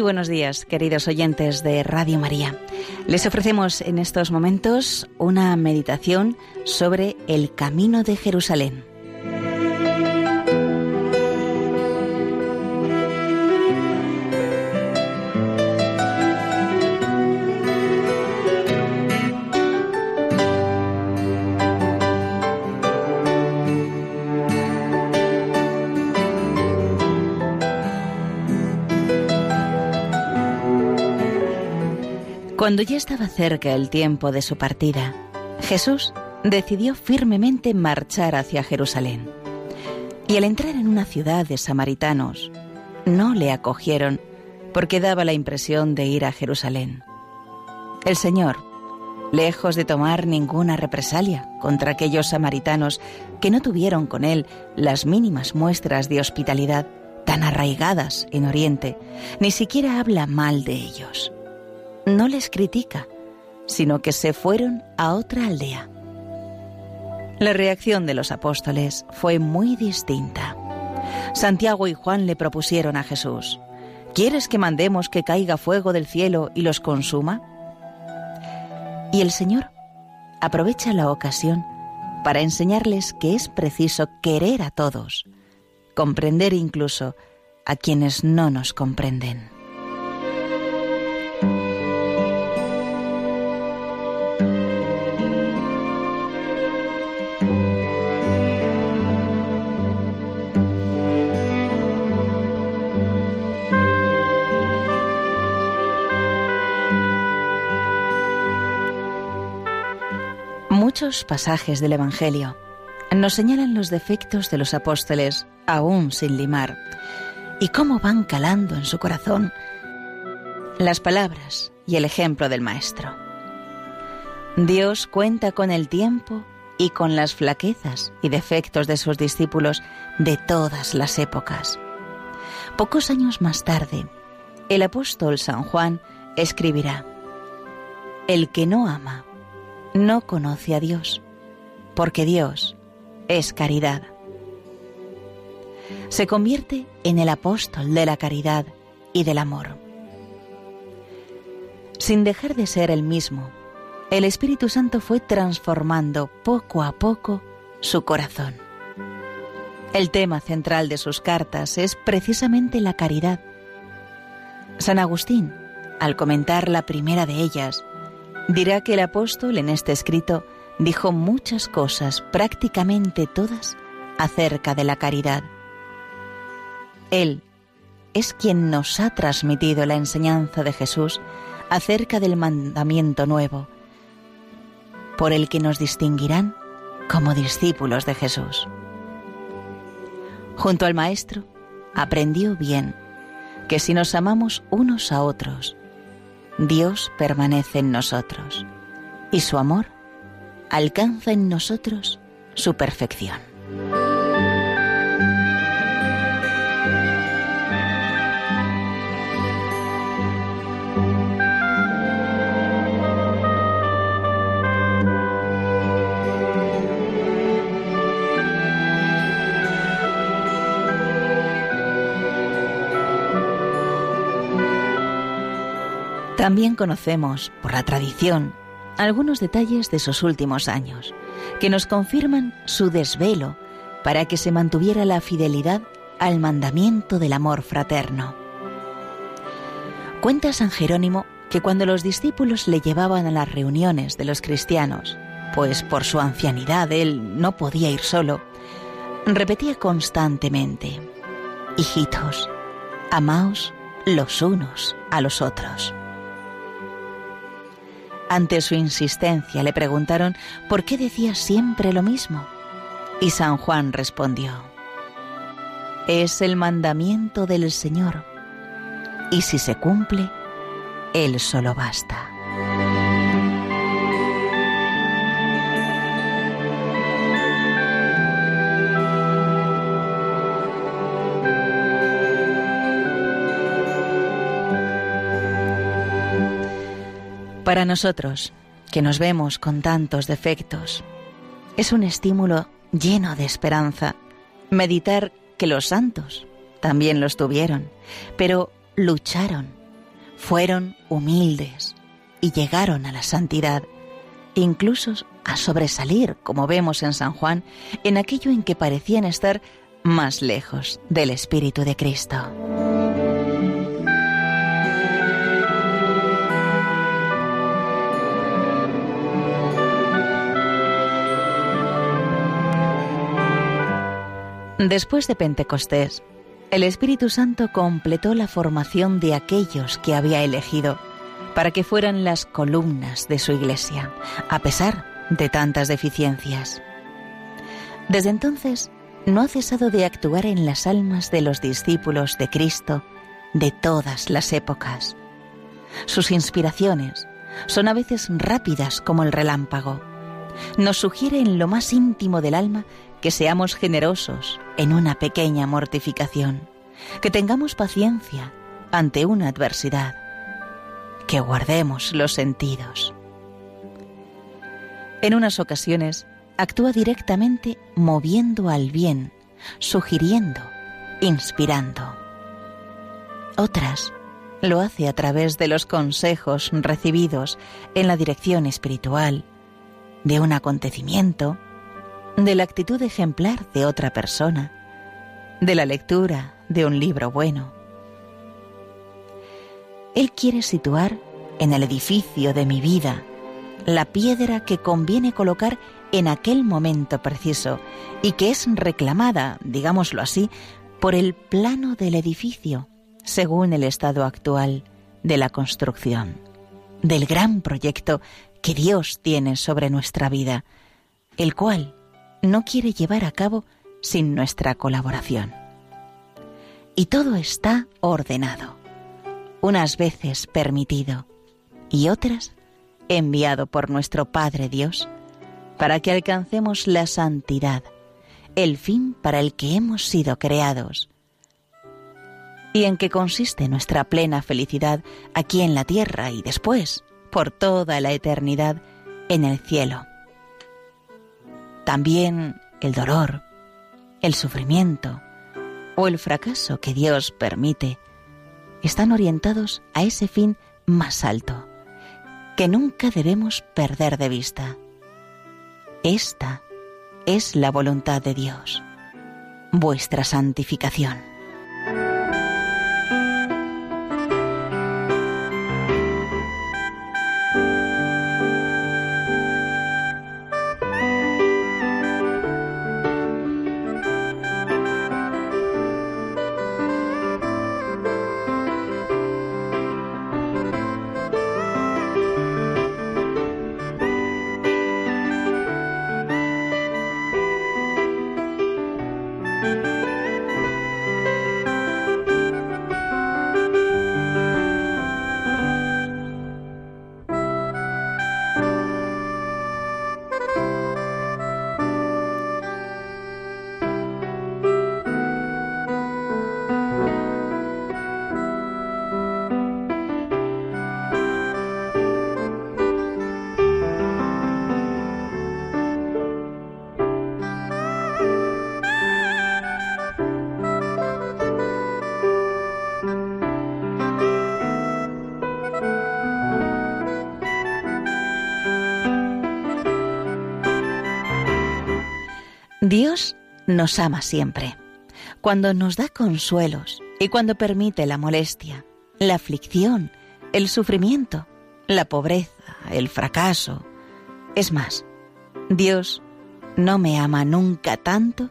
buenos días, queridos oyentes de Radio María. Les ofrecemos en estos momentos una meditación sobre el camino de Jerusalén. Cuando ya estaba cerca el tiempo de su partida, Jesús decidió firmemente marchar hacia Jerusalén. Y al entrar en una ciudad de samaritanos, no le acogieron porque daba la impresión de ir a Jerusalén. El Señor, lejos de tomar ninguna represalia contra aquellos samaritanos que no tuvieron con él las mínimas muestras de hospitalidad tan arraigadas en Oriente, ni siquiera habla mal de ellos no les critica, sino que se fueron a otra aldea. La reacción de los apóstoles fue muy distinta. Santiago y Juan le propusieron a Jesús, ¿quieres que mandemos que caiga fuego del cielo y los consuma? Y el Señor aprovecha la ocasión para enseñarles que es preciso querer a todos, comprender incluso a quienes no nos comprenden. Muchos pasajes del Evangelio nos señalan los defectos de los apóstoles aún sin limar y cómo van calando en su corazón las palabras y el ejemplo del Maestro. Dios cuenta con el tiempo y con las flaquezas y defectos de sus discípulos de todas las épocas. Pocos años más tarde, el apóstol San Juan escribirá, El que no ama no conoce a Dios, porque Dios es caridad. Se convierte en el apóstol de la caridad y del amor. Sin dejar de ser el mismo, el Espíritu Santo fue transformando poco a poco su corazón. El tema central de sus cartas es precisamente la caridad. San Agustín, al comentar la primera de ellas, dirá que el apóstol en este escrito dijo muchas cosas, prácticamente todas, acerca de la caridad. Él es quien nos ha transmitido la enseñanza de Jesús acerca del mandamiento nuevo, por el que nos distinguirán como discípulos de Jesús. Junto al Maestro, aprendió bien que si nos amamos unos a otros, Dios permanece en nosotros y su amor alcanza en nosotros su perfección. También conocemos, por la tradición, algunos detalles de sus últimos años, que nos confirman su desvelo para que se mantuviera la fidelidad al mandamiento del amor fraterno. Cuenta San Jerónimo que cuando los discípulos le llevaban a las reuniones de los cristianos, pues por su ancianidad él no podía ir solo, repetía constantemente, Hijitos, amaos los unos a los otros. Ante su insistencia le preguntaron por qué decía siempre lo mismo. Y San Juan respondió, es el mandamiento del Señor, y si se cumple, Él solo basta. Para nosotros, que nos vemos con tantos defectos, es un estímulo lleno de esperanza meditar que los santos también los tuvieron, pero lucharon, fueron humildes y llegaron a la santidad, incluso a sobresalir, como vemos en San Juan, en aquello en que parecían estar más lejos del Espíritu de Cristo. Después de Pentecostés, el Espíritu Santo completó la formación de aquellos que había elegido para que fueran las columnas de su iglesia, a pesar de tantas deficiencias. Desde entonces, no ha cesado de actuar en las almas de los discípulos de Cristo de todas las épocas. Sus inspiraciones son a veces rápidas como el relámpago. Nos sugiere en lo más íntimo del alma que seamos generosos en una pequeña mortificación, que tengamos paciencia ante una adversidad, que guardemos los sentidos. En unas ocasiones actúa directamente moviendo al bien, sugiriendo, inspirando. Otras lo hace a través de los consejos recibidos en la dirección espiritual, de un acontecimiento, de la actitud ejemplar de otra persona, de la lectura de un libro bueno. Él quiere situar en el edificio de mi vida la piedra que conviene colocar en aquel momento preciso y que es reclamada, digámoslo así, por el plano del edificio, según el estado actual de la construcción, del gran proyecto que Dios tiene sobre nuestra vida, el cual no quiere llevar a cabo sin nuestra colaboración. Y todo está ordenado, unas veces permitido y otras enviado por nuestro Padre Dios para que alcancemos la santidad, el fin para el que hemos sido creados, y en que consiste nuestra plena felicidad aquí en la tierra y después, por toda la eternidad, en el cielo. También el dolor, el sufrimiento o el fracaso que Dios permite están orientados a ese fin más alto, que nunca debemos perder de vista. Esta es la voluntad de Dios, vuestra santificación. Dios nos ama siempre, cuando nos da consuelos y cuando permite la molestia, la aflicción, el sufrimiento, la pobreza, el fracaso. Es más, Dios no me ama nunca tanto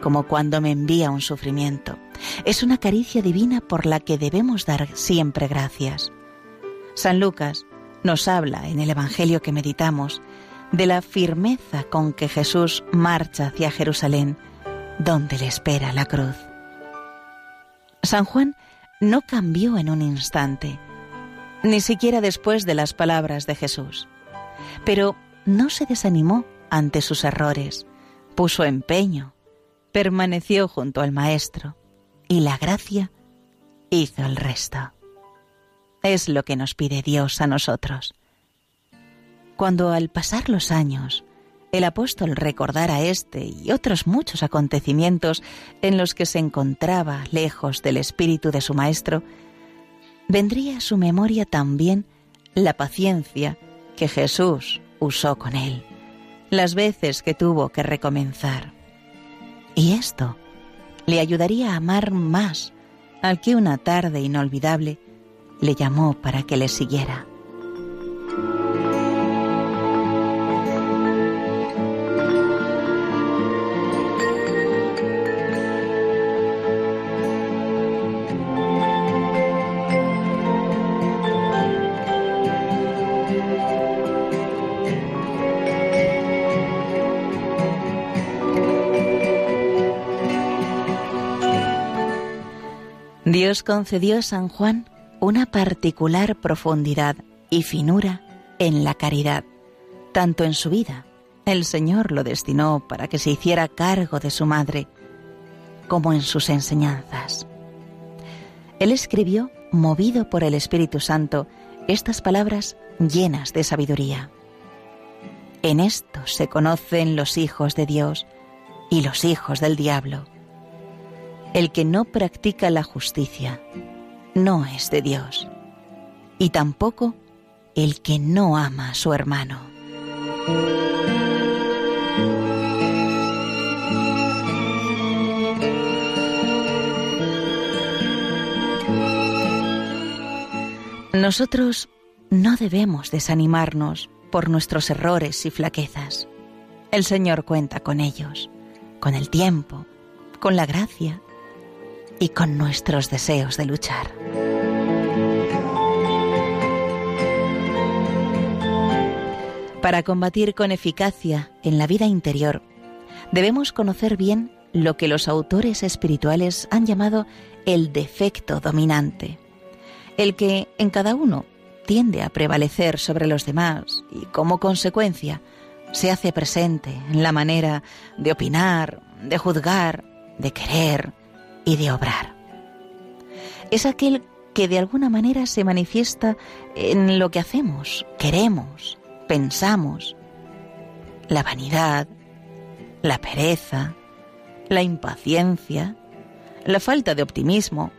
como cuando me envía un sufrimiento. Es una caricia divina por la que debemos dar siempre gracias. San Lucas nos habla en el Evangelio que meditamos de la firmeza con que Jesús marcha hacia Jerusalén, donde le espera la cruz. San Juan no cambió en un instante, ni siquiera después de las palabras de Jesús, pero no se desanimó ante sus errores, puso empeño, permaneció junto al Maestro y la gracia hizo el resto. Es lo que nos pide Dios a nosotros. Cuando al pasar los años el apóstol recordara este y otros muchos acontecimientos en los que se encontraba lejos del espíritu de su Maestro, vendría a su memoria también la paciencia que Jesús usó con él, las veces que tuvo que recomenzar y esto le ayudaría a amar más al que una tarde inolvidable le llamó para que le siguiera. Dios concedió a San Juan una particular profundidad y finura en la caridad, tanto en su vida, el Señor lo destinó para que se hiciera cargo de su madre, como en sus enseñanzas. Él escribió, movido por el Espíritu Santo, estas palabras llenas de sabiduría. En esto se conocen los hijos de Dios y los hijos del diablo. El que no practica la justicia no es de Dios, y tampoco el que no ama a su hermano. Nosotros no debemos desanimarnos por nuestros errores y flaquezas. El Señor cuenta con ellos, con el tiempo, con la gracia y con nuestros deseos de luchar. Para combatir con eficacia en la vida interior, debemos conocer bien lo que los autores espirituales han llamado el defecto dominante, el que en cada uno tiende a prevalecer sobre los demás y como consecuencia se hace presente en la manera de opinar, de juzgar, de querer, y de obrar. Es aquel que de alguna manera se manifiesta en lo que hacemos, queremos, pensamos. La vanidad, la pereza, la impaciencia, la falta de optimismo,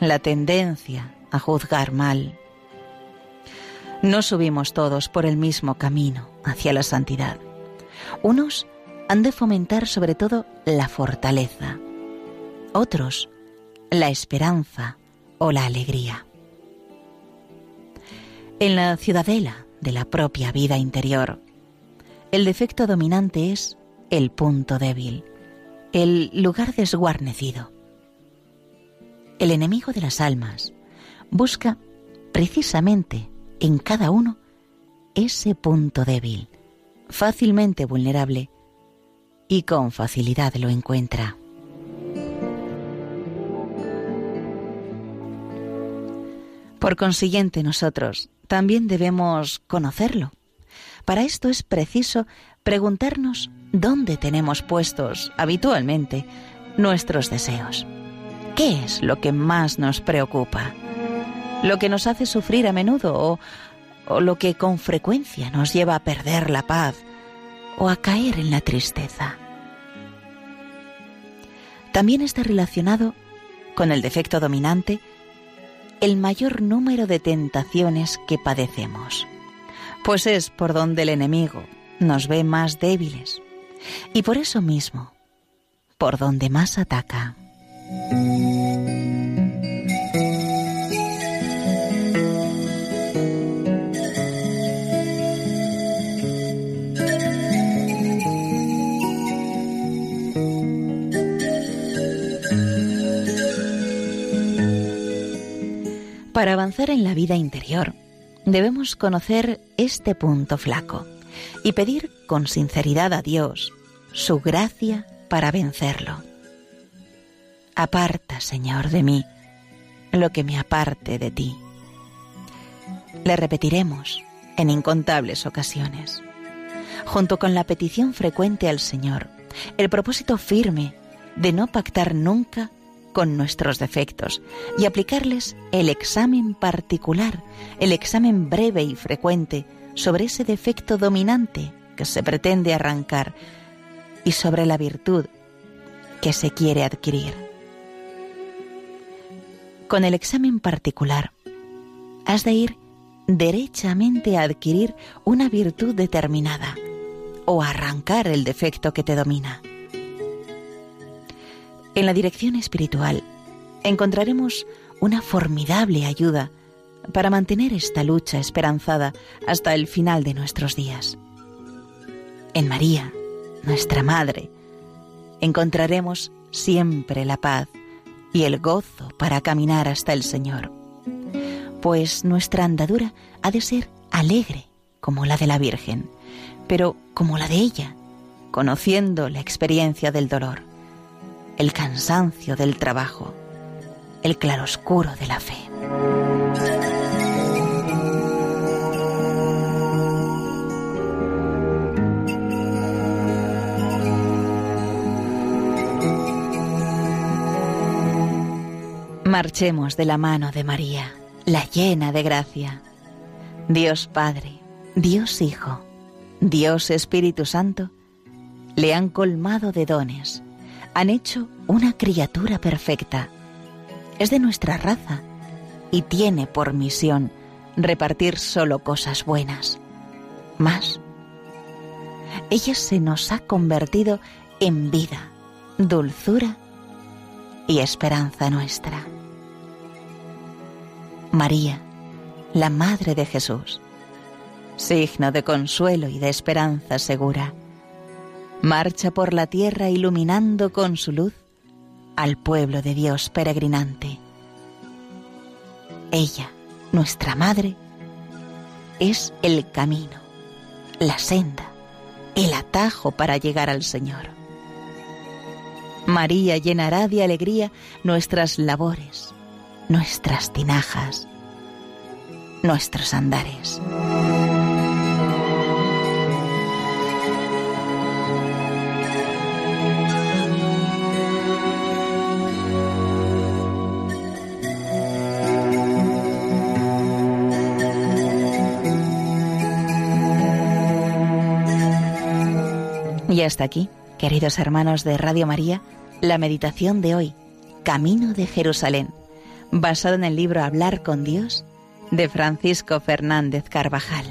la tendencia a juzgar mal. No subimos todos por el mismo camino hacia la santidad. Unos han de fomentar sobre todo la fortaleza, otros la esperanza o la alegría. En la ciudadela de la propia vida interior, el defecto dominante es el punto débil, el lugar desguarnecido. El enemigo de las almas busca precisamente en cada uno ese punto débil, fácilmente vulnerable, y con facilidad lo encuentra. Por consiguiente, nosotros también debemos conocerlo. Para esto es preciso preguntarnos dónde tenemos puestos habitualmente nuestros deseos. ¿Qué es lo que más nos preocupa? ¿Lo que nos hace sufrir a menudo o, o lo que con frecuencia nos lleva a perder la paz o a caer en la tristeza? También está relacionado con el defecto dominante el mayor número de tentaciones que padecemos, pues es por donde el enemigo nos ve más débiles Y por eso mismo, por donde más ataca. Para avanzar en la vida interior, debemos conocer este punto flaco y pedir con sinceridad a Dios su gracia para vencerlo. Aparta, Señor, de mí lo que me aparte de ti. Le repetiremos en incontables ocasiones, junto con la petición frecuente al Señor, el propósito firme de no pactar nunca con nuestros defectos y aplicarles el examen particular, el examen breve y frecuente sobre ese defecto dominante que se pretende arrancar y sobre la virtud que se quiere adquirir. Con el examen particular, has de ir derechamente a adquirir una virtud determinada o arrancar el defecto que te domina. En la dirección espiritual encontraremos una formidable ayuda para mantener esta lucha esperanzada hasta el final de nuestros días. En María, nuestra Madre, encontraremos siempre la paz y el gozo para caminar hasta el Señor, pues nuestra andadura ha de ser alegre como la de la Virgen, pero como la de ella, conociendo la experiencia del dolor el cansancio del trabajo, el claroscuro de la fe. Marchemos de la mano de María, la llena de gracia. Dios Padre, Dios Hijo, Dios Espíritu Santo, le han colmado de dones han hecho una criatura perfecta. Es de nuestra raza y tiene por misión repartir solo cosas buenas. Más, ella se nos ha convertido en vida, dulzura y esperanza nuestra. María, la Madre de Jesús, signo de consuelo y de esperanza segura marcha por la tierra iluminando con su luz al pueblo de Dios peregrinante. Ella, nuestra Madre, es el camino, la senda, el atajo para llegar al Señor. María llenará de alegría nuestras labores, nuestras tinajas, nuestros andares. Hasta aquí, queridos hermanos de Radio María, la meditación de hoy, Camino de Jerusalén, basado en el libro Hablar con Dios de Francisco Fernández Carvajal.